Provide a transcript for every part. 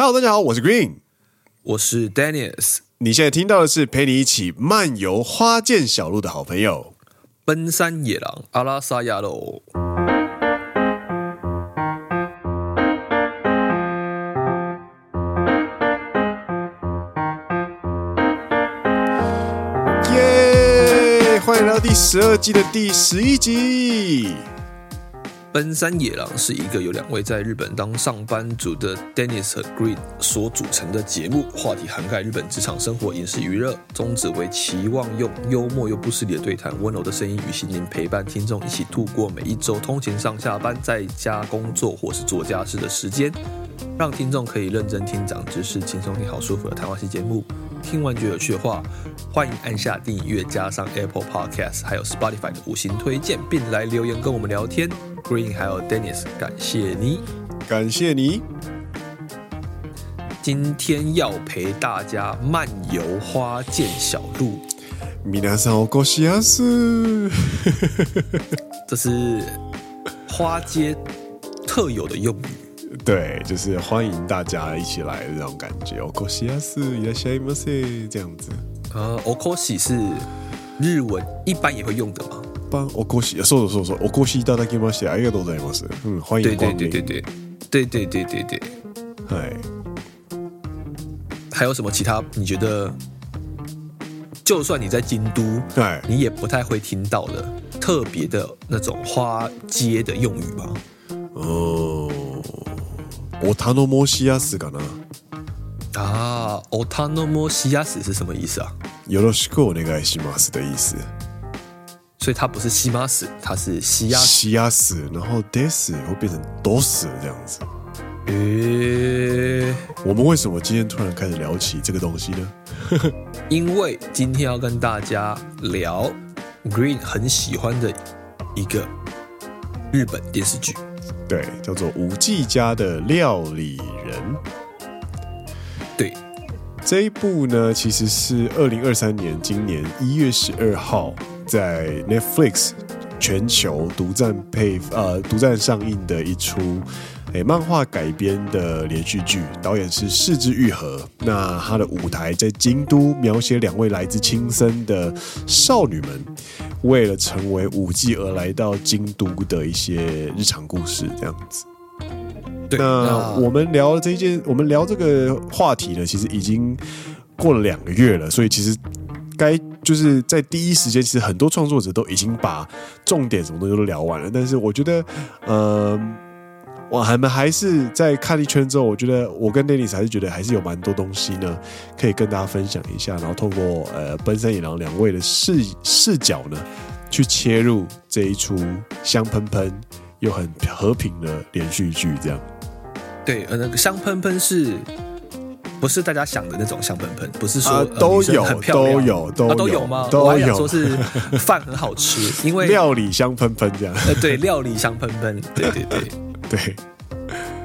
Hello，大家好，我是 Green，我是 Dennis。你现在听到的是陪你一起漫游花见小路的好朋友——奔山野狼阿拉萨亚喽。耶！欢迎来到第十二季的第十一集。奔山野狼是一个由两位在日本当上班族的 Dennis 和 Green 所组成的节目，话题涵盖日本职场生活、影视娱乐，宗旨为期望用幽默又不失礼的对谈、温柔的声音与心灵陪伴听众一起度过每一周通勤上下班、在家工作或是做家事的时间，让听众可以认真听长知识、轻松听好舒服的谈话系节目。听完觉得有趣的话，欢迎按下订阅，加上 Apple Podcast 还有 Spotify 的五星推荐，并来留言跟我们聊天。Green 还有 Dennis，感谢你，感谢你。今天要陪大家漫游花见小路。皆さんお越しやす。这是花街特有的用语。对，就是欢迎大家一起来的这种感觉。お越しやす，いらっしゃいませ，这样子。呃，お越し是日文一般也会用的吗？ 般お越しそうそうそうお越しいただきましてありがとうございます。うん、はい。でででででで、で、で、で、はい。はい。还有什么其他？你觉得，就算你在京都，い，你也不太会听到的特别的那种花街的用语吗？哦，お頼もしやすかな。啊，お頼もしやす是什么意思啊？よろしくお願いしますい意思。所以它不是西马死，它是西亚西亚死，然后 des 会变成 dos 这样子。诶、欸，我们为什么今天突然开始聊起这个东西呢？因为今天要跟大家聊 Green 很喜欢的一个日本电视剧，对，叫做《舞伎家的料理人》。对，这一部呢，其实是二零二三年今年一月十二号。在 Netflix 全球独占配呃独占上映的一出诶漫画改编的连续剧，导演是是枝裕和。那他的舞台在京都，描写两位来自青森的少女们为了成为舞伎而来到京都的一些日常故事，这样子。对，那我们聊这件，我们聊这个话题呢，其实已经过了两个月了，所以其实该。就是在第一时间，其实很多创作者都已经把重点什么东西都聊完了。但是我觉得，呃，我还们还是在看一圈之后，我觉得我跟 Dennis 还是觉得还是有蛮多东西呢，可以跟大家分享一下。然后透过呃奔山野狼两位的视视角呢，去切入这一出香喷喷又很和平的连续剧，这样。对，呃，那个香喷喷是。不是大家想的那种香喷喷，不是说、啊、都有、呃、很漂亮都有都有、啊、都有吗？都有。我还想说是饭很好吃，因为料理香喷喷这样。呃，对，料理香喷喷，对对对对。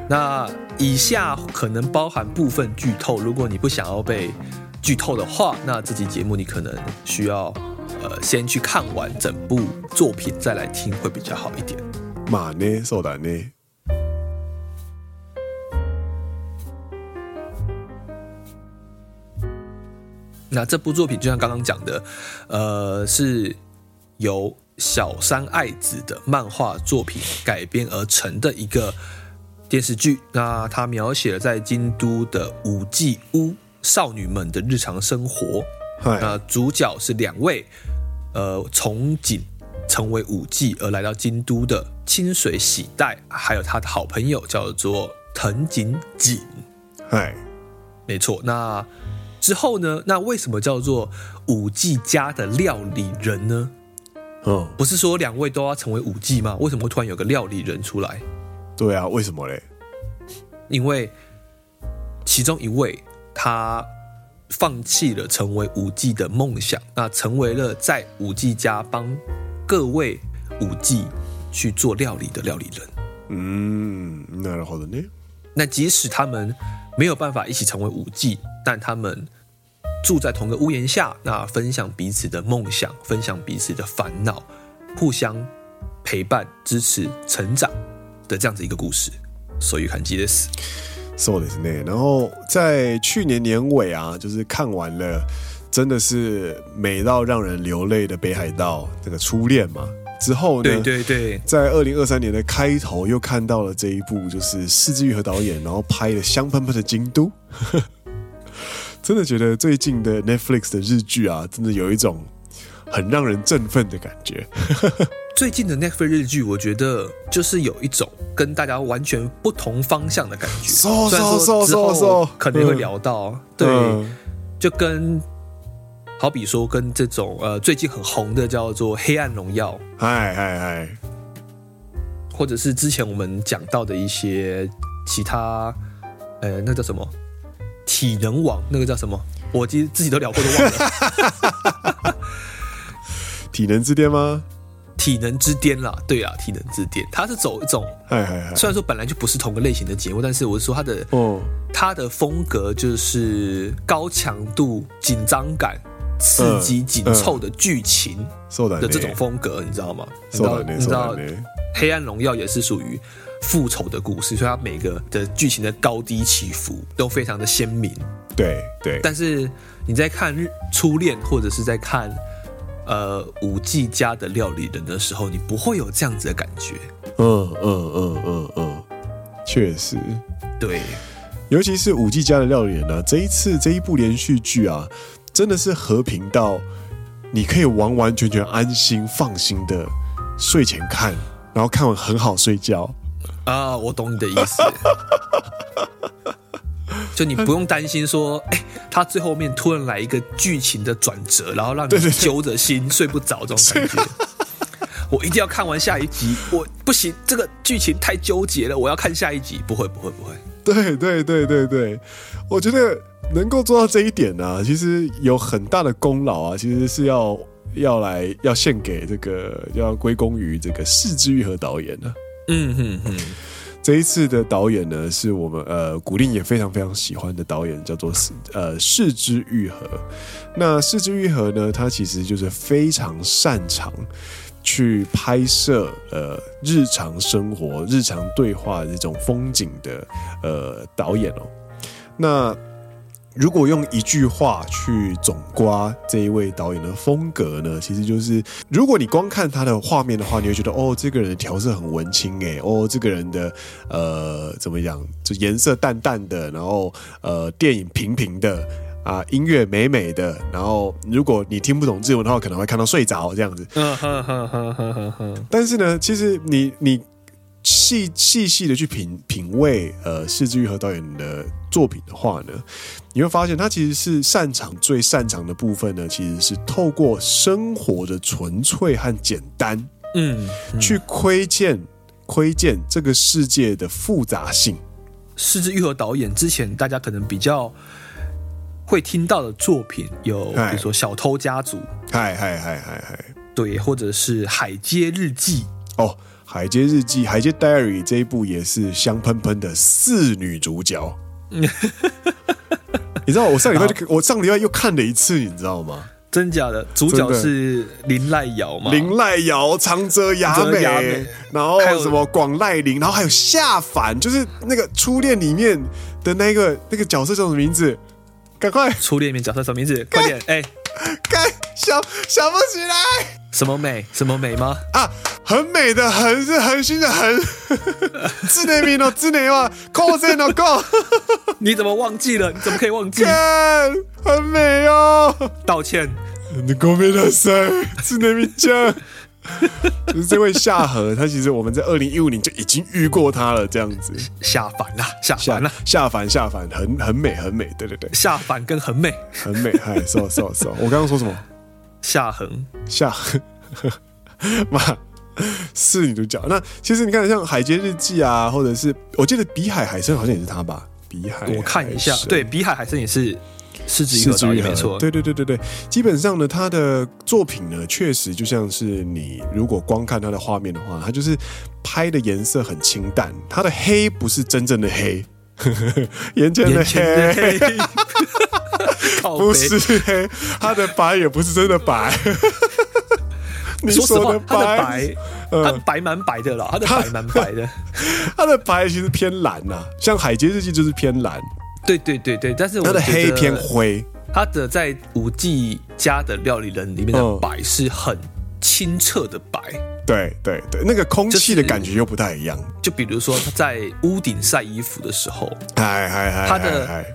那以下可能包含部分剧透，如果你不想要被剧透的话，那这期节目你可能需要呃先去看完整部作品再来听会比较好一点。马呢？そうだ 那这部作品就像刚刚讲的，呃，是由小山爱子的漫画作品改编而成的一个电视剧。那它描写了在京都的舞伎屋少女们的日常生活。那主角是两位，呃，从警成为舞伎而来到京都的清水喜代，还有他的好朋友叫做藤井景。嗨，没错。那之后呢？那为什么叫做五 G 家的料理人呢？嗯，不是说两位都要成为五 G 吗？为什么会突然有个料理人出来？对啊，为什么嘞？因为其中一位他放弃了成为五 G 的梦想，那成为了在五 G 家帮各位五 G 去做料理的料理人。嗯，那好的呢。那即使他们没有办法一起成为舞伎，但他们住在同个屋檐下，那分享彼此的梦想，分享彼此的烦恼，互相陪伴、支持成长的这样子一个故事。所以看记得死。 そうです呢。然后在去年年尾啊，就是看完了，真的是美到让人流泪的北海道这个初恋嘛。之后呢，对对对，在二零二三年的开头又看到了这一部，就是是枝裕和导演，然后拍的香喷喷的京都。 真的觉得最近的 Netflix 的日剧啊，真的有一种很让人振奋的感觉。最近的 Netflix 日剧，我觉得就是有一种跟大家完全不同方向的感觉。So. 虽然说之后可能会聊到，嗯、对，嗯、就跟好比说跟这种呃最近很红的叫做《黑暗荣耀》，嗨嗨嗨，或者是之前我们讲到的一些其他，呃，那叫什么？体能网那个叫什么？我其实自己都聊过，都忘了。体能之巅吗？体能之巅啦，对啊，体能之巅，它是走一种，嗨嗨嗨，虽然说本来就不是同个类型的节目，但是我是说它的，哦，它的风格就是高强度、紧张感、刺激、紧凑的剧情的这种风格，你知道吗？你知道？你知道？黑暗荣耀也是属于。复仇的故事，所以它每个的剧情的高低起伏都非常的鲜明。对对，但是你在看《初恋》或者是在看呃五 G 家的料理人的时候，你不会有这样子的感觉。嗯嗯嗯嗯嗯，确实，对，尤其是五 G 家的料理人呢、啊，这一次这一部连续剧啊，真的是和平到你可以完完全全安心放心的睡前看，然后看完很好睡觉。啊，我懂你的意思，就你不用担心说，哎、欸，他最后面突然来一个剧情的转折，然后让你揪着心睡不着这种感觉。我一定要看完下一集，我不行，这个剧情太纠结了，我要看下一集。不会，不会，不会。对对对对对，我觉得能够做到这一点呢、啊，其实有很大的功劳啊，其实是要要来要献给这个，要归功于这个四之愈和导演的、啊。嗯哼哼，这一次的导演呢，是我们呃古令也非常非常喜欢的导演，叫做呃是枝裕和。那是枝裕和呢，他其实就是非常擅长去拍摄呃日常生活、日常对话这种风景的呃导演哦。那如果用一句话去总括这一位导演的风格呢，其实就是，如果你光看他的画面的话，你会觉得哦，这个人的调色很文青诶，哦，这个人的呃怎么讲，就颜色淡淡的，然后呃电影平平的啊，音乐美美的，然后如果你听不懂日文的话，可能会看到睡着这样子。嗯哼哼哼哼哼哼。但是呢，其实你你细细细的去品品味呃是枝裕和导演的作品的话呢。你会发现，他其实是擅长最擅长的部分呢，其实是透过生活的纯粹和简单，嗯，嗯去窥见窥见这个世界的复杂性。是枝裕和导演之前大家可能比较会听到的作品有，比如说《小偷家族》，嗨嗨嗨嗨嗨，对，或者是《海街日记》哦，《海街日记》《海街 Diary》这一部也是香喷喷的四女主角。你知道我上礼拜就我上礼拜又看了一次，你知道吗？真假的？主角是林濑遥吗？林濑遥、长泽雅美，美然后什么广濑铃，然后还有夏凡，就是那个初恋里面的那个那个角色叫什么名字？赶快！初恋里面角色什么名字？快点！哎，该想想不起来。什么美？什么美吗？啊，很美的恒是恒星的恒，字内名哦，字内话，call 字内 go。你怎么忘记了？你怎么可以忘记？很美哦，道歉。你ごめんなさい，字内名讲。 就是这位夏荷，他其实我们在二零一五年就已经遇过他了，这样子。下凡呐，夏帆呐，夏帆，夏帆，很很美，很美，对对对。下凡跟很美，很美，嗨，so so so。我刚刚说什么？夏恒，夏恒，妈，是女主角。那其实你看，像《海街日记》啊，或者是我记得《比海海参》好像也是他吧？比海，我看一下，对，《比海海参》也是是枝裕和导演，没错。对对对对对，基本上呢，他的作品呢，确实就像是你如果光看他的画面的话，他就是拍的颜色很清淡，他的黑不是真正的黑，眼前的黑。不是黑，他的白也不是真的白，你说实话，他的白，他白蛮白的啦，他的白蛮白的，他 的白其实偏蓝呐，像《海街日记》就是偏蓝。对对对对，但是我他的黑偏灰。它的在五 G 家的料理人里面的白是很清澈的白。对对对，那个空气的感觉又不太一样。就比如说他在屋顶晒衣服的时候，哎哎哎，他的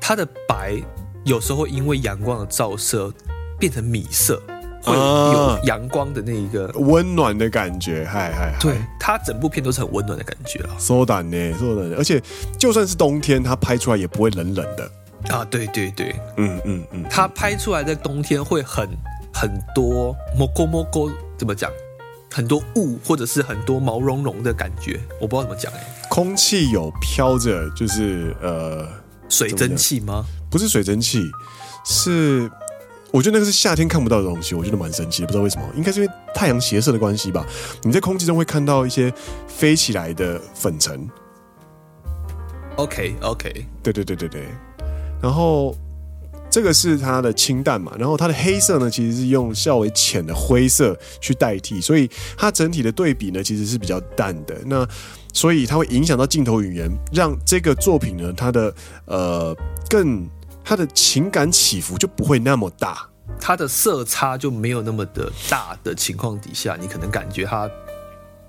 他的白有时候会因为阳光的照射变成米色。会有阳光的那一个温暖的感觉，嗨嗨，对，它整部片都是很温暖的感觉啊。so 暖呢，so 暖，而且就算是冬天，它拍出来也不会冷冷的啊。对对对，嗯嗯嗯，它拍出来在冬天会很很多摸勾摸勾，怎么讲？很多雾或者是很多毛茸茸的感觉，我不知道怎么讲哎、欸。空气有飘着，就是呃，水蒸气吗？不是水蒸气，是。我觉得那个是夏天看不到的东西，我觉得蛮神奇的，不知道为什么，应该是因为太阳斜射的关系吧。你在空气中会看到一些飞起来的粉尘。OK OK，对对对对对。然后这个是它的清淡嘛，然后它的黑色呢，其实是用较为浅的灰色去代替，所以它整体的对比呢，其实是比较淡的。那所以它会影响到镜头语言，让这个作品呢，它的呃更。它的情感起伏就不会那么大，它的色差就没有那么的大的情况底下，你可能感觉它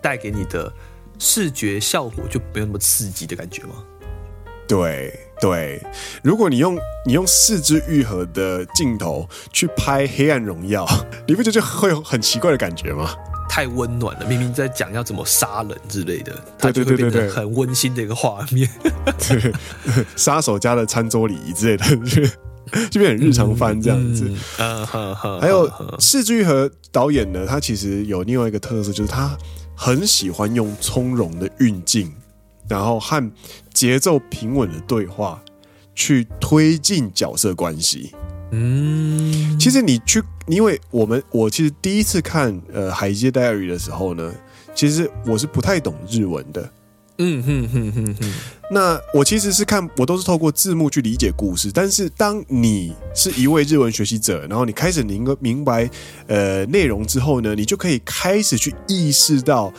带给你的视觉效果就没有那么刺激的感觉吗？对对，如果你用你用四肢愈合的镜头去拍《黑暗荣耀》，你不觉得就会有很奇怪的感觉吗？太温暖了，明明在讲要怎么杀人之类的，它就会变得很温馨的一个画面。对，杀手家的餐桌礼仪之类的，就变很日常番这样子。嗯嗯嗯。还有世剧和导演呢，他其实有另外一个特色，就是他很喜欢用从容的运镜，然后和节奏平稳的对话去推进角色关系。嗯，其实你去，因为我们我其实第一次看呃《海街 Diary》的时候呢，其实我是不太懂日文的。嗯哼哼哼哼。那我其实是看，我都是透过字幕去理解故事。但是当你是一位日文学习者，然后你开始明明白呃内容之后呢，你就可以开始去意识到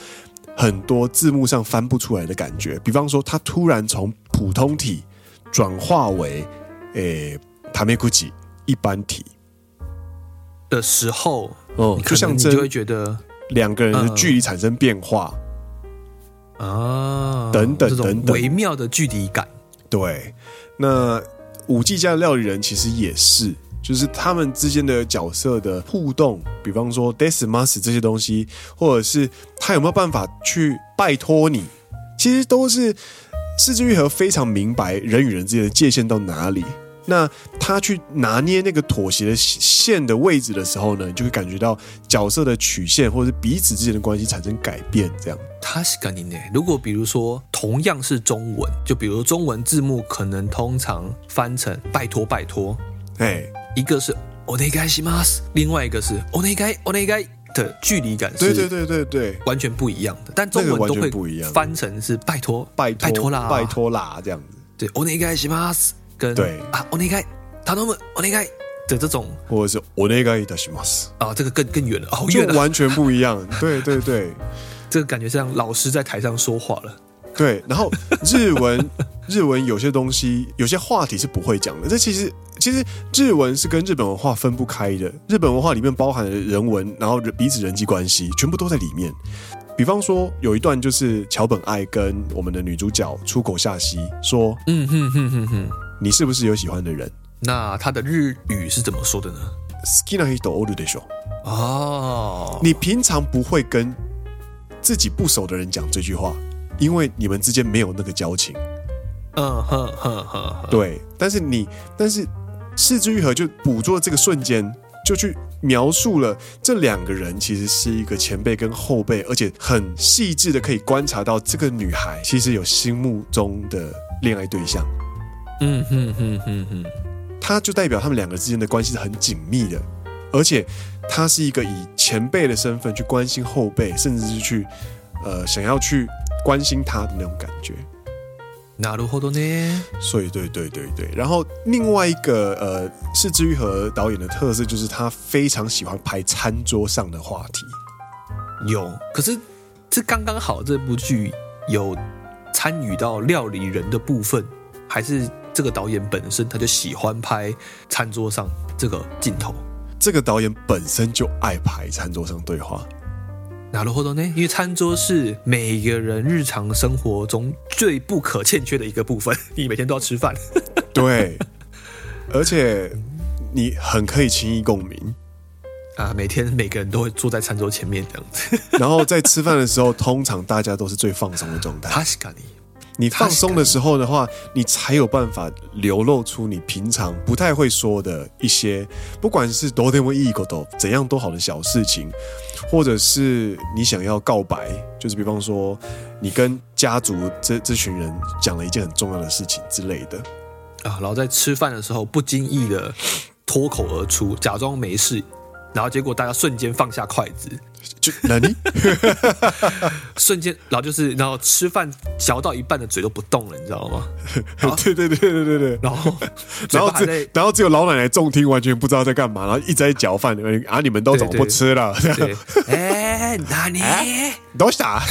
很多字幕上翻不出来的感觉。比方说，他突然从普通体转化为诶タメ口一般体。的时候，哦，就像这你就会觉得两个人的距离产生变化。啊，等等等等，微妙的距离感。对，那五 G 家的料理人其实也是，就是他们之间的角色的互动，比方说 Desmas 这些东西，或者是他有没有办法去拜托你，其实都是四之愈合非常明白人与人之间的界限到哪里。那他去拿捏那个妥协的线的位置的时候呢，你就会感觉到角色的曲线或者是彼此之间的关系产生改变。这样，他是概念呢。如果比如说同样是中文，就比如中文字幕可能通常翻成“拜托拜托”，哎，一个是“お愿いします”，另外一个是“お愿いお愿い”的距离感是，对对对对对，完全不一样的。但中文都会不一样，翻成是“拜托拜拜托啦拜托啦”这样子。对，お愿いします。 跟对啊，お愿い頼むお愿い的这种，或者是お愿いいたします啊，这个更更远了，好远，就完全不一样。对对对，这个感觉像老师在台上说话了。对，然后日文日文有些东西，有些话题是不会讲的。这其实其实日文是跟日本文化分不开的。日本文化里面包含了人文，然后彼此人际关系，全部都在里面。比方说，有一段就是桥本爱跟我们的女主角出口夏希说：“嗯哼哼哼哼。” 你是不是有喜欢的人？那他的日语是怎么说的呢？好きな人おるでしょ。哦，你平常不会跟自己不熟的人讲这句话，因为你们之间没有那个交情。嗯哼哼哼，对。但是你，但是是枝裕和就捕捉了这个瞬间，就去描述了这两个人其实是一个前辈跟后辈，而且很细致的可以观察到这个女孩其实有心目中的恋爱对象。 嗯哼哼哼哼，他就代表他们两个之间的关系是很紧密的，而且他是一个以前辈的身份去关心后辈，甚至是去呃想要去关心他的那种感觉。なるほどね。所以对对对对，然后另外一个呃是枝裕和导演的特色，就是他非常喜欢拍餐桌上的话题。 有，可是这刚刚好，这部剧有参与到料理人的部分，还是 这个导演本身他就喜欢拍餐桌上这个镜头？这个导演本身就爱拍餐桌上对话。哪路活动呢？因为餐桌是每个人日常生活中最不可欠缺的一个部分，你每天都要吃饭。对，而且你很可以轻易共鸣啊！每天每个人都会坐在餐桌前面这样子，然后在吃饭的时候，通常大家都是最放松的状态。你放松的时候的话，你才有办法流露出你平常不太会说的一些，不管是多点为一个都怎样都好的小事情，或者是你想要告白，就是比方说你跟家族这这群人讲了一件很重要的事情之类的。啊，然后在吃饭的时候不经意的脱口而出，假装没事，然后结果大家瞬间放下筷子。就哪里？瞬间，然后就是，然后吃饭嚼到一半的嘴都不动了，你知道吗？对对对对对对。然后，然后只，然后只有老奶奶重听，完全不知道在干嘛，然后一直在嚼饭。啊，你们都怎么不吃了？哎，哪里？都傻。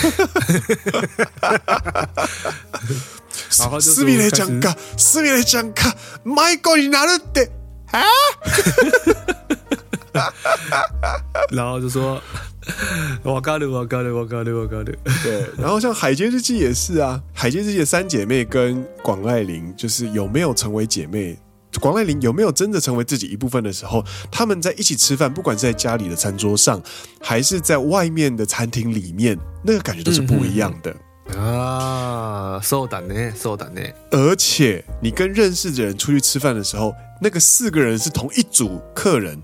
然后斯密来讲卡，斯密来讲卡，买过你拿了的啊？然后就说。我嘎了，我嘎了，我嘎了，我嘎了。对，然后像《海街日记》也是啊，《海街日记》的三姐妹跟广濑铃，就是有没有成为姐妹？广濑铃有没有真的成为自己一部分的时候，他们在一起吃饭，不管是在家里的餐桌上，还是在外面的餐厅里面，那个感觉都是不一样的、嗯、啊。そうだね，そうだね。而且你跟认识的人出去吃饭的时候，那个四个人是同一组客人。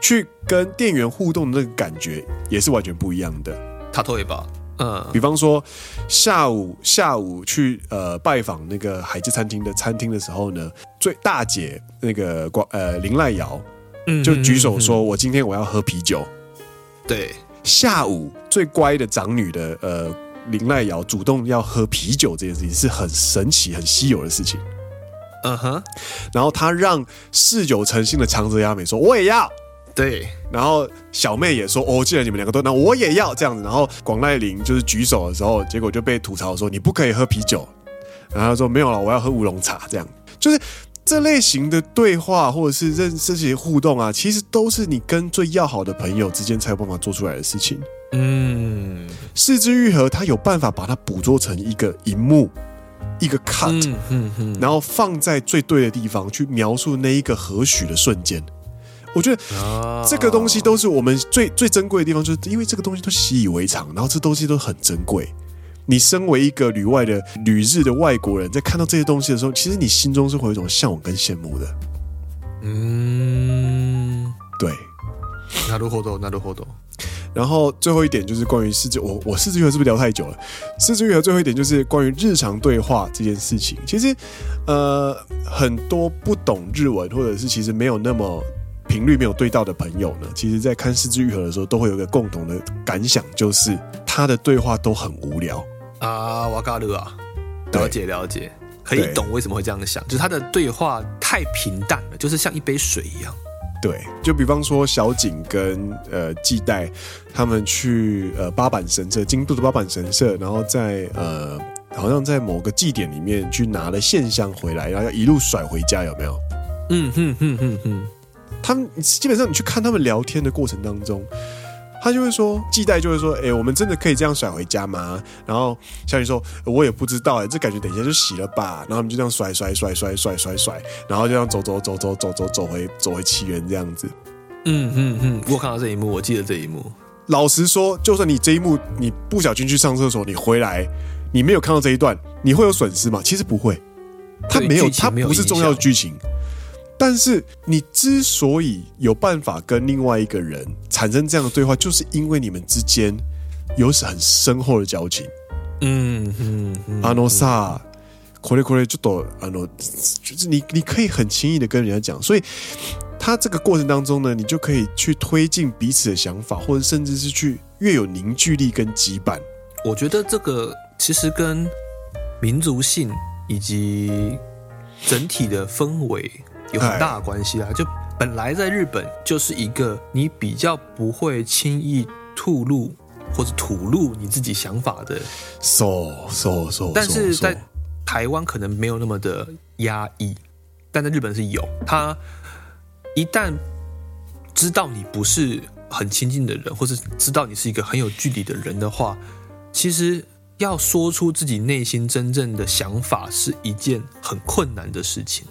去跟店员互动的那个感觉也是完全不一样的。他拖尾巴，嗯，比方说下午下午去呃拜访那个海之餐厅的餐厅的时候呢，最大姐那个广呃林赖瑶，嗯，就举手说：“我今天我要喝啤酒。”对，下午最乖的长女的呃林赖瑶主动要喝啤酒这件事情是很神奇、很稀有的事情。嗯哼，然后他让嗜酒成性的长泽雅美说：“我也要。”对，然后小妹也说：“哦，既然你们两个都，那我也要这样子。”然后广濑铃就是举手的时候，结果就被吐槽说：“你不可以喝啤酒。”然后他说：“没有了，我要喝乌龙茶。”这样就是这类型的对话或者是认识这些互动啊，其实都是你跟最要好的朋友之间才有办法做出来的事情。嗯，四肢愈合他有办法把它捕捉成一个荧幕，一个 cut，嗯嗯嗯，然后放在最对的地方去描述那一个和许的瞬间。我觉得这个东西都是我们最最珍贵的地方，就是因为这个东西都习以为常，然后这东西都很珍贵。你身为一个旅外的旅日的外国人，在看到这些东西的时候，其实你心中是会有一种向往跟羡慕的。嗯，对。なるほど，なるほど。然后最后一点就是关于是枝，我我是枝裕和是不是聊太久了？是枝裕和最后一点就是关于日常对话这件事情。其实，呃，很多不懂日文或者是其实没有那么。 频率没有对到的朋友呢，其实，在看四肢愈合的时候，都会有一个共同的感想，就是他的对话都很无聊啊。瓦嘎鲁啊，了解了解，可以懂为什么会这样想，就是他的对话太平淡了，就是像一杯水一样。对，就比方说小景跟呃纪代他们去呃八坂神社，京都的八坂神社，然后在呃好像在某个祭典里面去拿了线香回来，然后要一路甩回家，有没有？嗯哼哼哼哼。他们基本上，你去看他们聊天的过程当中，他就会说，季代就会说，哎、欸，我们真的可以这样甩回家吗？然后小雨说，我也不知道，哎，这感觉等一下就洗了吧。然后他们就这样甩甩甩甩甩甩甩，然后就这样走走走走走走走回走回奇缘这样子。嗯嗯嗯，我看到这一幕，我记得这一幕。老实说，就算你这一幕你不小心去上厕所，你回来你没有看到这一段，你会有损失吗？其实不会，它没有，它不是重要的剧情。但是你之所以有办法跟另外一个人产生这样的对话，就是因为你们之间有很深厚的交情。嗯嗯，阿诺萨，これこれちょっとあの，就是你你可以很轻易的跟人家讲，所以他这个过程当中呢，你就可以去推进彼此的想法，或者甚至是去越有凝聚力跟羁绊。我觉得这个其实跟民族性以及整体的氛围。 有很大的关系啊！就本来在日本就是一个你比较不会轻易吐露或者吐露你自己想法的。so so so，但是在台湾可能没有那么的压抑，但在日本是有。他一旦知道你不是很亲近的人，或是知道你是一个很有距离的人的话，其实要说出自己内心真正的想法是一件很困难的事情。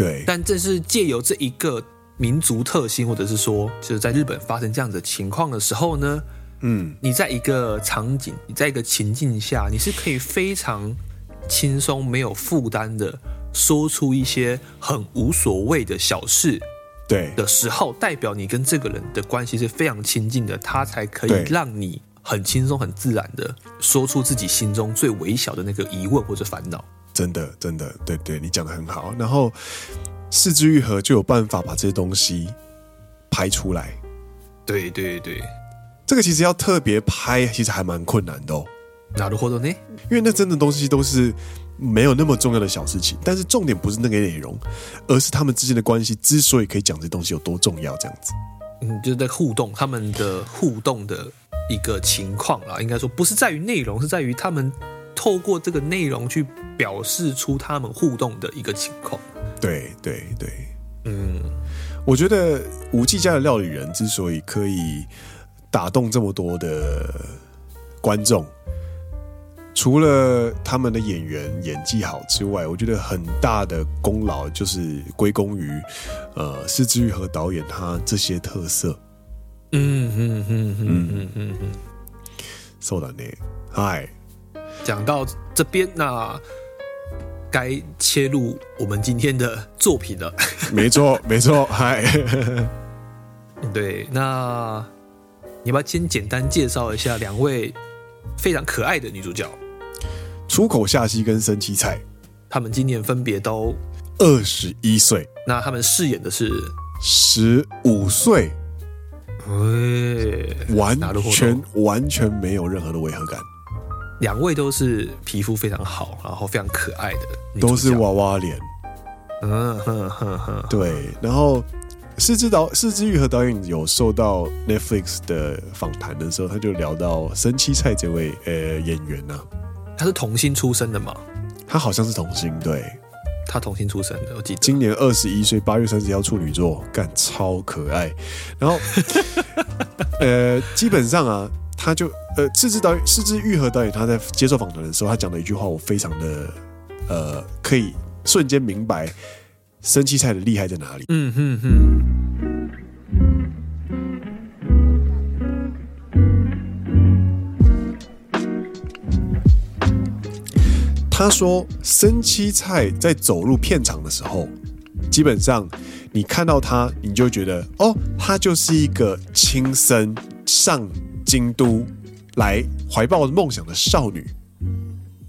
对，但这是借由这一个民族特性，或者是说，就是在日本发生这样的情况的时候呢，嗯，你在一个场景，你在一个情境下，你是可以非常轻松、没有负担的说出一些很无所谓的小事。对的时候，代表你跟这个人的关系是非常亲近的，他才可以让你很轻松、很自然的说出自己心中最微小的那个疑问或者烦恼。真的，真的，对对，你讲得很好。然后是枝裕和就有办法把这些东西拍出来。对对对，这个其实要特别拍，其实还蛮困难的哦。なるほど呢？因为那真的东西都是。没有那么重要的小事情，但是重点不是那个内容，而是他们之间的关系之所以可以讲这东西有多重要，这样子。嗯，就是在互动，他们的互动的一个情况啦，应该说不是在于内容，是在于他们 透过这个内容去表示出他们互动的一个情况。对对对，嗯，我觉得吴继家的料理人之所以可以打动这么多的观众。除了他们的演员演技好之外，我觉得很大的功劳就是归功于呃，是枝裕和导演他这些特色。嗯嗯嗯嗯嗯嗯嗯，そうだね。嗨， 讲到这边，那该切入我们今天的作品了。没错，没错。嗨，对，那你要不要先简单介绍一下两位非常可爱的女主角？出口夏希跟森七菜，他们今年分别都二十一岁。那他们饰演的是十五岁，哎，完全完全没有任何的违和感。两位都是皮肤非常好，然后非常可爱的，都是娃娃脸。嗯哼哼哼，对。然后是枝导是枝裕和导演有受到 Netflix 的访谈的时候，他就聊到生七菜这位呃演员呢、啊。他是童星出身的吗？他好像是童星，对，他童星出身的，我记得。今年二十一岁，八月三十号处女座，干超可爱。然后，呃，基本上啊，他就呃，是枝导演，是枝裕和导演，他在接受访谈的时候，他讲的一句话，我非常的呃，可以瞬间明白生七菜的厉害在哪里。嗯哼哼。他说：“生七菜在走入片场的时候，基本上你看到他，你就觉得哦，他就是一个轻生上京都来怀抱梦想的少女。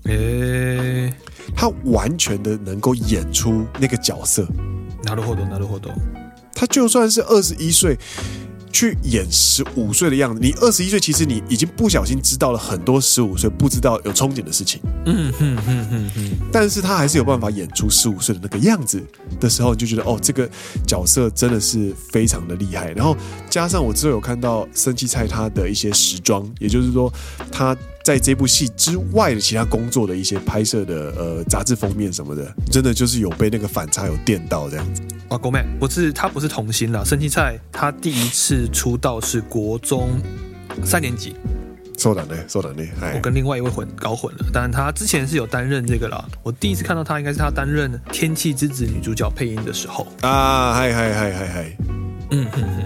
诶，他完全的能够演出那个角色。なるほど，なるほど。他就算是二十一岁。” 去演十五岁的样子，你二十一岁，其实你已经不小心知道了很多十五岁不知道有憧憬的事情。嗯哼哼哼哼，但是他还是有办法演出十五岁的那个样子的时候，你就觉得哦，这个角色真的是非常的厉害。然后加上我之后有看到森七菜他的一些时装，也就是说他在这部戏之外的其他工作的一些拍摄的呃杂志封面什么的，真的就是有被那个反差有电到这样子。啊，国妹不是他不是童星啦，森七菜他第一次出道是国中三年级，そうだね，そうだね，我跟另外一位混搞混了，但他之前是有担任这个啦。我第一次看到他，应该是他担任《天气之子》女主角配音的时候啊，嗨嗨嗨嗨嗨，嗯哼哼，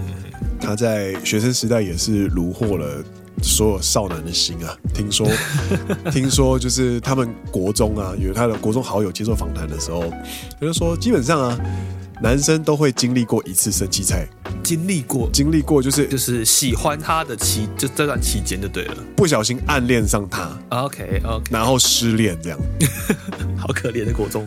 他在学生时代也是虏获了所有少男的心啊。听说听说就是他们国中啊，有他的国中好友接受访谈的时候，他就说基本上啊。 男生都会经历过一次森七菜，经历过，经历过就是就是喜欢他的期，就这段期间就对了，不小心暗恋上他，OK OK，然后失恋这样，好可怜的国中，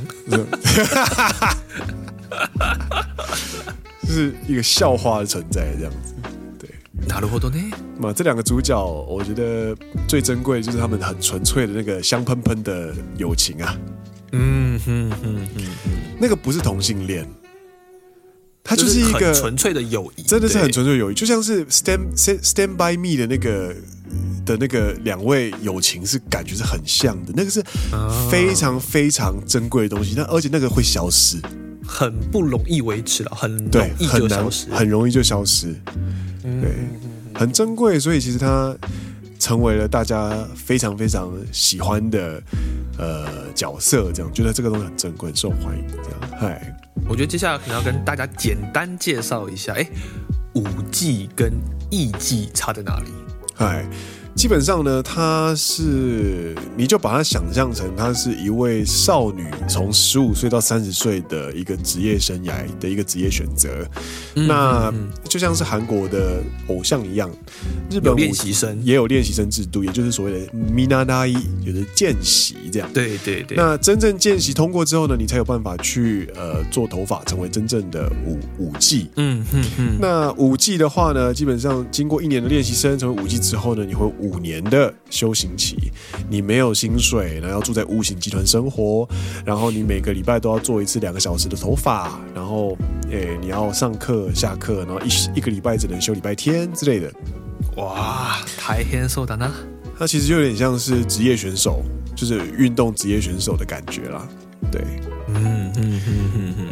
就是一个笑话的存在这样子，对，なるほどね。嘛，这两个主角，我觉得最珍贵的就是他们很纯粹的那个香喷喷的友情啊，嗯哼哼哼哼，那个不是同性恋。 他就是一个纯粹的友谊，真的是很纯粹的友谊，就像是 Stand Stand By Me 的那个的那个两位友情是感觉是很像的，那个是非常非常珍贵的东西。那而且那个会消失，很不容易维持了，很对，很难，很容易就消失。对，很珍贵，所以其实它成为了大家非常非常喜欢的呃角色，这样觉得这个东西很珍贵、很受欢迎。这样，嗨，我觉得接下来可能要跟大家简单介绍一下，哎，五 G 跟艺伎差在哪里？嗨。基本上呢，她是你就把她想象成她是一位少女，从十五岁到三十岁的一个职业生涯的一个职业选择。嗯、那就像是韩国的偶像一样，日本练习生也有练习生制度，也就是所谓的 Minadai，就是见习这样。对对对。那真正见习通过之后呢，你才有办法去呃做头发，成为真正的舞舞伎。嗯嗯嗯。那舞伎的话呢，基本上经过一年的练习生成为舞伎之后呢，你会舞。五年的修行期，你没有薪水，然后要住在屋型集团生活，然后你每个礼拜都要做一次两个小时的头发，然后诶、欸，你要上课下课，然后一一个礼拜只能休礼拜天之类的。哇，太难受的呢。它其实就有点像是职业选手，就是运动职业选手的感觉啦。对，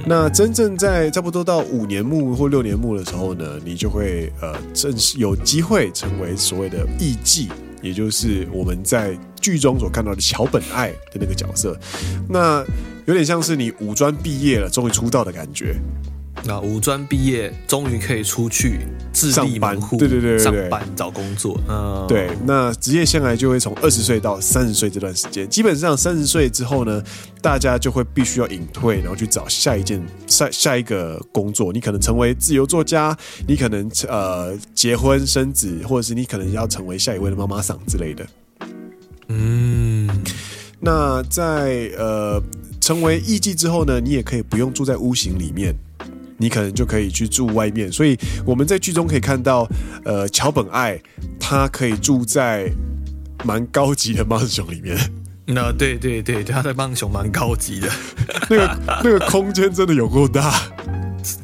那真正在差不多到五年目或六年目的时候呢，你就会呃正式有机会成为所谓的艺妓，也就是我们在剧中所看到的桥本爱的那个角色。那有点像是你五专毕业了，终于出道的感觉。那五专毕业，终于可以出去自立门户，对对对，对，上班找工作。嗯，对。那职业生涯就会从二十岁到三十岁这段时间，基本上三十岁之后呢，大家就会必须要隐退，然后去找下一件下下一个工作。你可能成为自由作家，你可能呃结婚生子，或者是你可能要成为下一位的妈妈桑之类的。嗯，那在呃成为艺妓之后呢，你也可以不用住在屋型里面。你可能就可以去住外面，所以我们在剧中可以看到，呃，桥本爱他可以住在蛮高级的マンション里面。那对对对，他的マンション蛮高级的，那个那个空间真的有够大。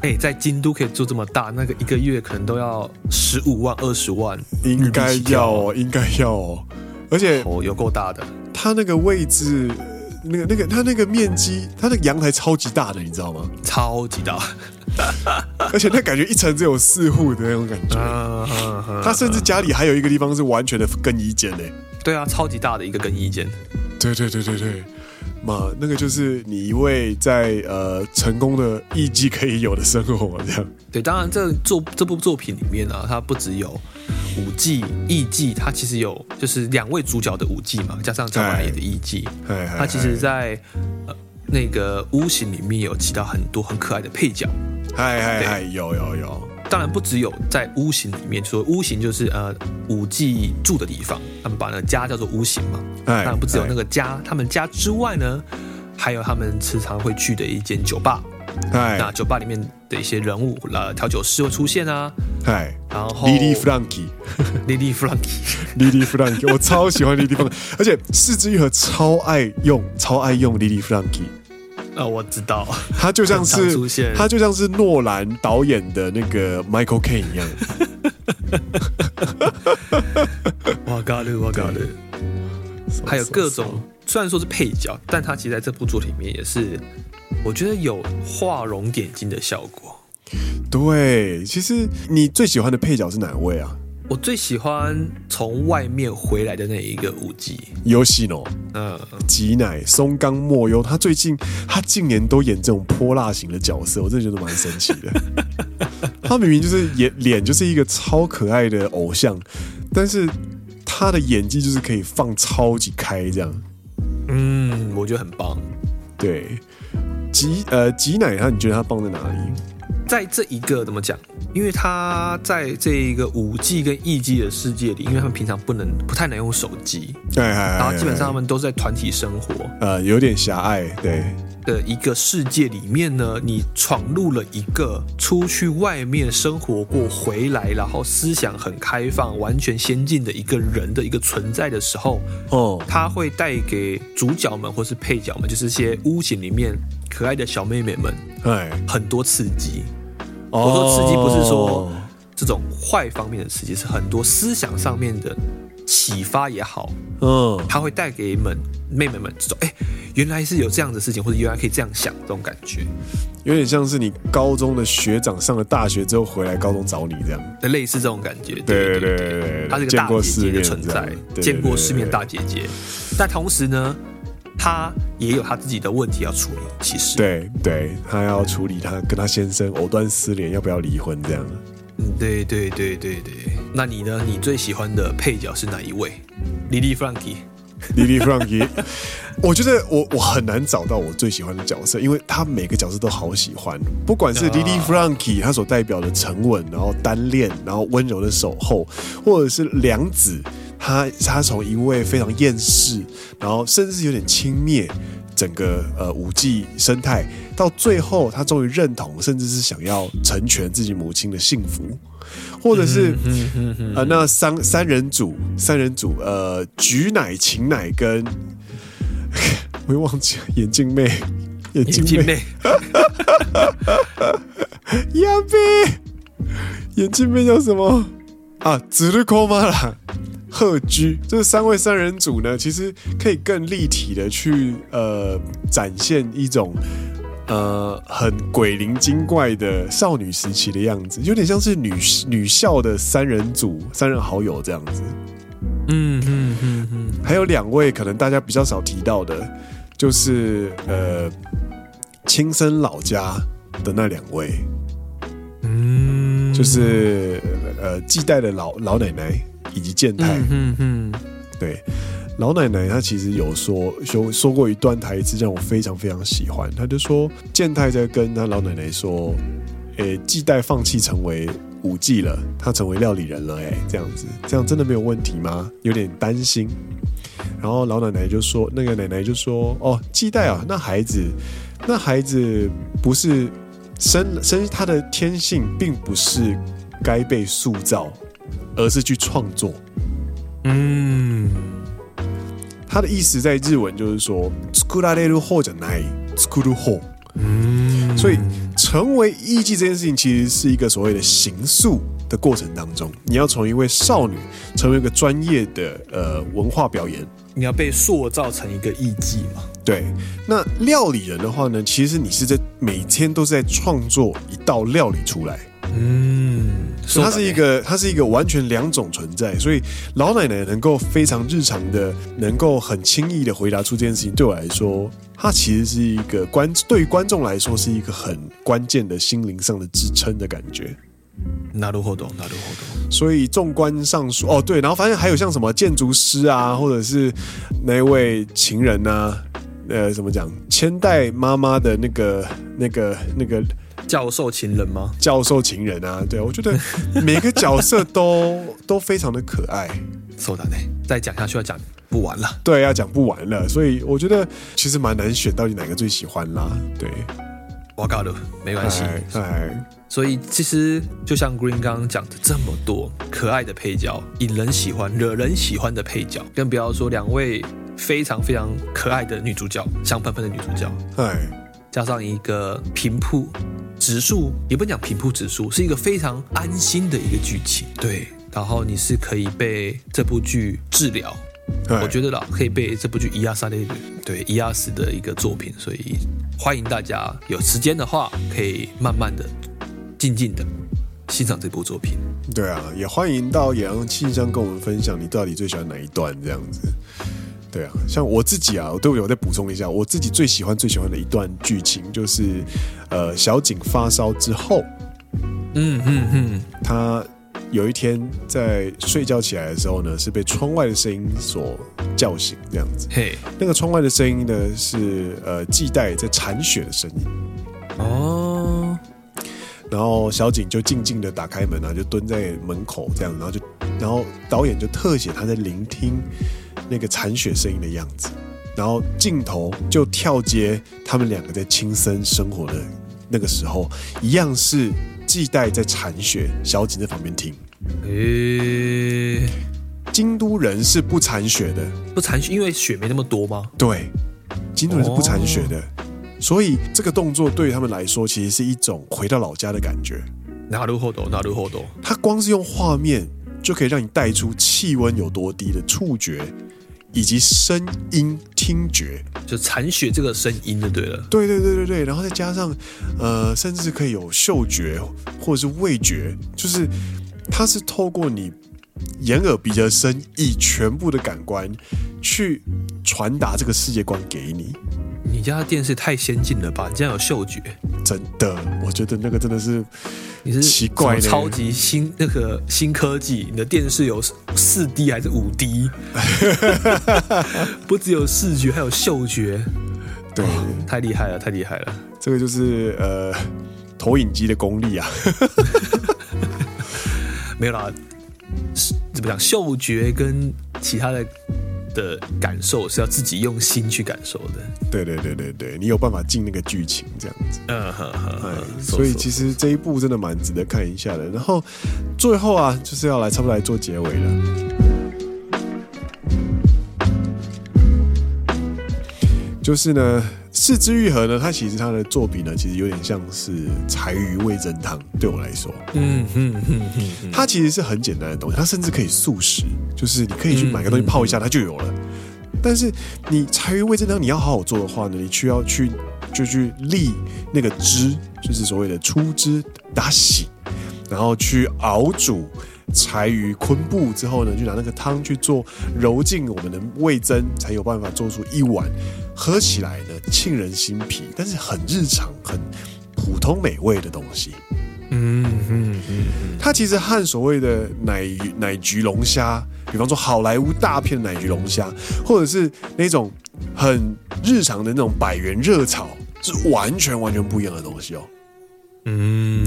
哎、欸，在京都可以住这么大，那个一个月可能都要十五万、二十万，应该要哦，应该要哦，而且哦，有够大的，他那个位置。那个、那个，他那个面积，他那个阳台超级大的，你知道吗？超级大， 而且那感觉一层只有四户的那种感觉。他甚至家里还有一个地方是完全的更衣间呢。对啊，超级大的一个更衣间。对对对对对，嘛，那个就是你一位在呃成功的艺伎可以有的生活这样。对，当然这作这部作品里面呢、啊，它不只有。舞伎、艺伎，它其实有就是两位主角的舞伎嘛，加上桥本爱的艺伎，它其实在呃那个屋型里面有起到很多很可爱的配角，嗨嗨嗨，有有有，当然不只有在屋型里面，说屋型就是呃五 G 住的地方，他们把那个家叫做屋型嘛，当然不只有那个家，他们家之外呢，还有他们时常会去的一间酒吧。Hi. 那酒吧里面的一些人物，呃，调酒师会出现啊。嗨，然后 Lily Franky，Lily Franky，Lily Franky，我超喜欢 Lily Franky，而且是枝裕和超爱用，超爱用 Lily Franky。呃，我知道，他就像是他就像是诺兰导演的那个 Michael Caine 一样。我搞的，我搞的，还有各种，虽然说是配角，但他其实在这部作品里面也是。我觉得有画龙点睛的效果。对，其实你最喜欢的配角是哪位啊？我最喜欢从外面回来的那一个舞姬游戏诺，嗯，吉乃松冈莫优，他最近他近年都演这种泼辣型的角色，我真的觉得蛮神奇的。他明明就是演脸就是一个超可爱的偶像，但是他的演技就是可以放超级开这样。嗯，我觉得很棒。对。吉呃挤奶他，你觉得他棒在哪里？在这一个怎么讲？因为他在这一个五 G 跟 E G 的世界里，因为他们平常不能不太能用手机，对，然后基本上他们都是在团体生活，呃，有点狭隘，对的一个世界里面呢，你闯入了一个出去外面生活过回来，然后思想很开放、完全先进的一个人的一个存在的时候，哦，他会带给主角们或是配角们，就是一些屋型里面。可爱的小妹妹们，哎，很多刺激。我说刺激不是说这种坏方面的刺激，是很多思想上面的启发也好，嗯，他会带给们妹妹们这种，哎，原来是有这样的事情，或者原来可以这样想，这种感觉，有点像是你高中的学长上了大学之后回来高中找你这样，类似这种感觉。对对对对，他是个大姐姐的存在，见过世面大姐姐，但同时呢，他也有他自己的问题要处理。其实，对对，他要处理他跟他先生藕断丝连，要不要离婚这样。嗯，对对对对对。那你呢？你最喜欢的配角是哪一位 Lily Franky。我觉得我我很难找到我最喜欢的角色，因为他每个角色都好喜欢。不管是 Lily Franky，他所代表的沉稳，然后单恋，然后温柔的守候，或者是良子，他他从一位非常厌世，然后甚至有点轻蔑整个呃五 G 生态，到最后他终于认同，甚至是想要成全自己母亲的幸福。或者是呃，那三三人组，三人组，呃，菊乃、晴乃跟，我又忘记了 眼镜妹，眼镜妹，亚贝，眼镜妹叫什么啊？紫日空吗啦？贺居，这三位三人组呢，其实可以更立体的去呃展现一种。呃，很鬼灵精怪的少女时期的样子，有点像是女女校的三人组、三人好友这样子。嗯嗯嗯嗯，还有两位可能大家比较少提到的，就是呃，亲生老家的那两位，嗯，就是呃，继代的老老奶奶以及健太。嗯嗯，对。老奶奶她其实有说说说过一段台词，让我非常非常喜欢。她就说健太在跟她老奶奶说：“诶，季代放弃成为舞伎了，他成为料理人了。”诶，这样子，这样真的没有问题吗？有点担心。然后老奶奶就说：“那个奶奶就说，哦，季代啊，那孩子，那孩子不是生生他的天性，并不是该被塑造，而是去创作。”嗯。他的意思在日文就是说，作られる方じゃない，作る方。嗯，所以成为艺伎这件事情，其实是一个所谓的形塑的过程当中，你要从一位少女成为一个专业的呃文化表演，你要被塑造成一个艺伎嘛？对。那料理人的话呢，其实你是在每天都是在创作一道料理出来。 嗯，所以它是一个，它是一个完全两种存在。所以老奶奶能够非常日常的，能够很轻易的回答出这件事情，对我来说，它其实是一个观，对于观众来说是一个很关键的心灵上的支撑的感觉。なるほど，なるほど。所以纵观上述，哦对，然后发现还有像什么建筑师啊，或者是那位情人啊，呃，怎么讲，千代妈妈的那个、那个、那个。 教授情人吗？教授情人啊，对，我觉得每个角色都 都非常的可爱。说的呢，再讲下去要讲不完了。对，要讲不完了，所以我觉得其实蛮难选，到底哪个最喜欢啦？对，我搞了，没关系。哎，所以其实就像 Green 刚刚讲的这么多可爱的配角，引人喜欢、惹人喜欢的配角，更不要说两位非常非常可爱的女主角，香喷喷的女主角，哎，加上一个平铺。直述也不讲平铺直述，是一个非常安心的一个剧情。对，然后你是可以被这部剧治疗，我觉得啦，可以被这部剧愈される，对，愈やす的一个作品。所以欢迎大家有时间的话，可以慢慢的、静静的欣赏这部作品。对啊，也欢迎到野狼信箱跟我们分享你到底最喜欢哪一段这样子。 对啊，像我自己啊，我都有再补充一下，我自己最喜欢最喜欢的一段剧情就是，呃，小景发烧之后，嗯嗯嗯，他有一天在睡觉起来的时候呢，是被窗外的声音所叫醒，这样子。嘿，那个窗外的声音呢，是呃系带在铲雪的声音。哦，然后小景就静静的打开门啊，就蹲在门口这样，然后就，然后导演就特写他在聆听。那个铲雪声音的样子，然后镜头就跳接他们两个在青森生活的那个时候，一样是继代在铲雪，小景在旁边听。诶，京都人是不铲雪的，不铲雪，因为雪没那么多吗？对，京都人是不铲雪的，所以这个动作对于他们来说，其实是一种回到老家的感觉。なるほど，なるほど。他光是用画面。 就可以让你带出气温有多低的触觉， 以及声音听觉，就残血这个声音就对了。对对对对对，然后再加上呃，甚至可以有嗅觉或者是味觉，就是它是透过你眼耳鼻的声以全部的感官去传达这个世界观给你。你家的电视太先进了吧？你竟然有嗅觉？真的，我觉得那个真的是你是奇怪，超级新那个新科技。你的电视有四 D 还是五 D？不只有视觉，还有嗅觉。对，太厉害了，太厉害了。这个就是呃投影机的功力啊。没有啦，怎么讲？嗅觉跟其他的。的感受是要自己用心去感受的。对对对对对，你有办法进那个剧情这样子。嗯哼哼哼。所以其实这一部真的蛮值得看一下的。然后最后啊，就是要来差不多来做结尾了。就是呢。是枝裕和呢，它其实它的作品呢，其实有点像是柴鱼味噌汤。对我来说，嗯嗯嗯嗯，它其实是很简单的东西，它甚至可以速食，就是你可以去买个东西泡一下，它就有了。但是你柴鱼味噌汤你要好好做的话呢，你需要去就去沥那个汁，就是所谓的出汁打洗，然后去熬煮。柴鱼昆布之后呢，就拿那个汤去做揉进我们的味增，才有办法做出一碗喝起来的沁人心脾，但是很日常、很普通美味的东西。嗯嗯嗯，它其实和所谓的奶奶焗龙虾，比方说好莱坞大片奶焗龙虾，或者是那种很日常的那种百元热炒，是完全完全不一样的东西哦。嗯，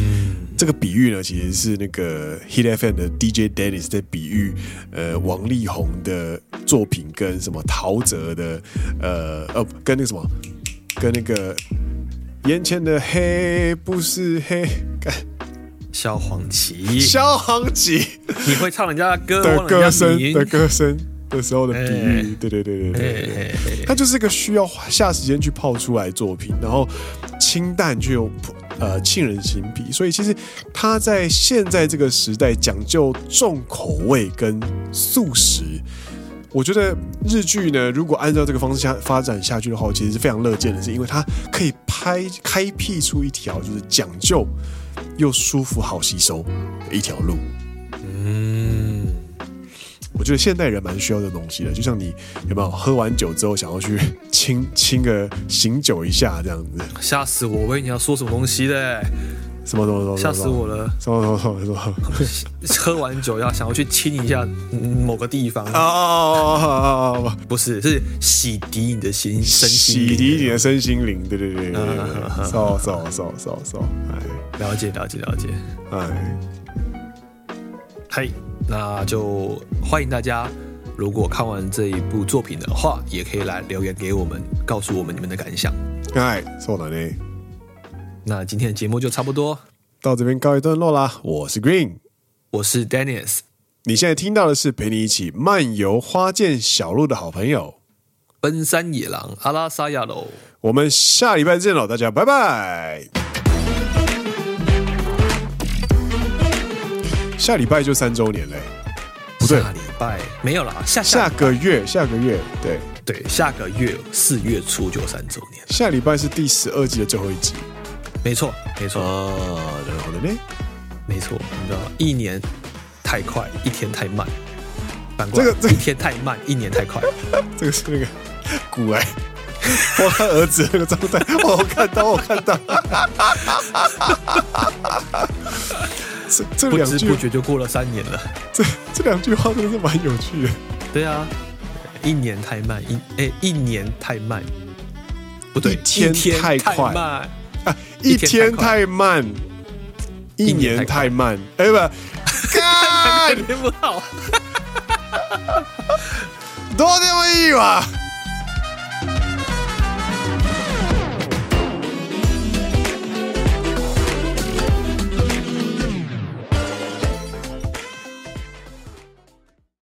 这个比喻呢，其实是那个 Hit FM 的 DJ Dennis 在比喻，呃，王力宏的作品跟什么陶喆的，呃呃，跟那个什么，跟那个眼前的黑不是黑，干。萧煌奇，萧煌奇，你会唱人家的歌的歌声的歌声的时候的比喻，对对对对对。对，它就是一个需要下时间去泡出来作品，然后清淡却又。呃，沁人心脾，所以其实他在现在这个时代讲究重口味跟素食，我觉得日剧呢，如果按照这个方式下发展下去的话，其实是非常乐见的，是因为它可以拍开辟出一条就是讲究又舒服好吸收的一条路。嗯。我觉得现代人蛮需要这东西的，就像你有没有喝完酒之后想要去 亲亲个醒酒一下这样子？吓死我！我以为你要说什么东西的？什么东西？吓死我了！什么什么什么什么？喝完酒要想要去亲一下某个地方啊？不是，是洗涤你的心身心，洗涤你的身心灵。对对对对对，扫扫扫扫扫，哎，了解了解了解，哎，嘿。那就欢迎大家，如果看完这一部作品的话，也可以来留言给我们，告诉我们你们的感想。哎，そうだね。那今天的节目就差不多到这边告一段落啦。我是 Green，我是 Dennis。你现在听到的是陪你一起漫游花见小路的好朋友——奔山野郎阿拉萨亚喽。我们下礼拜见喽，大家拜拜。 下礼拜就三周年嘞，不对，下礼拜没有了，下下个月，下个月，对对，下个月四月初就三周年。下礼拜是第十二季的最后一集，没错，没错。哦，然后呢？没错，你知道，一年太快，一天太慢。反过来，这个这一天太慢，一年太快。这个是那个古来，我他儿子那个状态，我看到，我看到。这这两句不知不觉就过了三年了。这这两句话真的是蛮有趣的。对啊，一年太慢，一哎一年太慢，不对，一天太快啊，一天太慢，一年太慢，哎不，看，看不好，多这么一哇。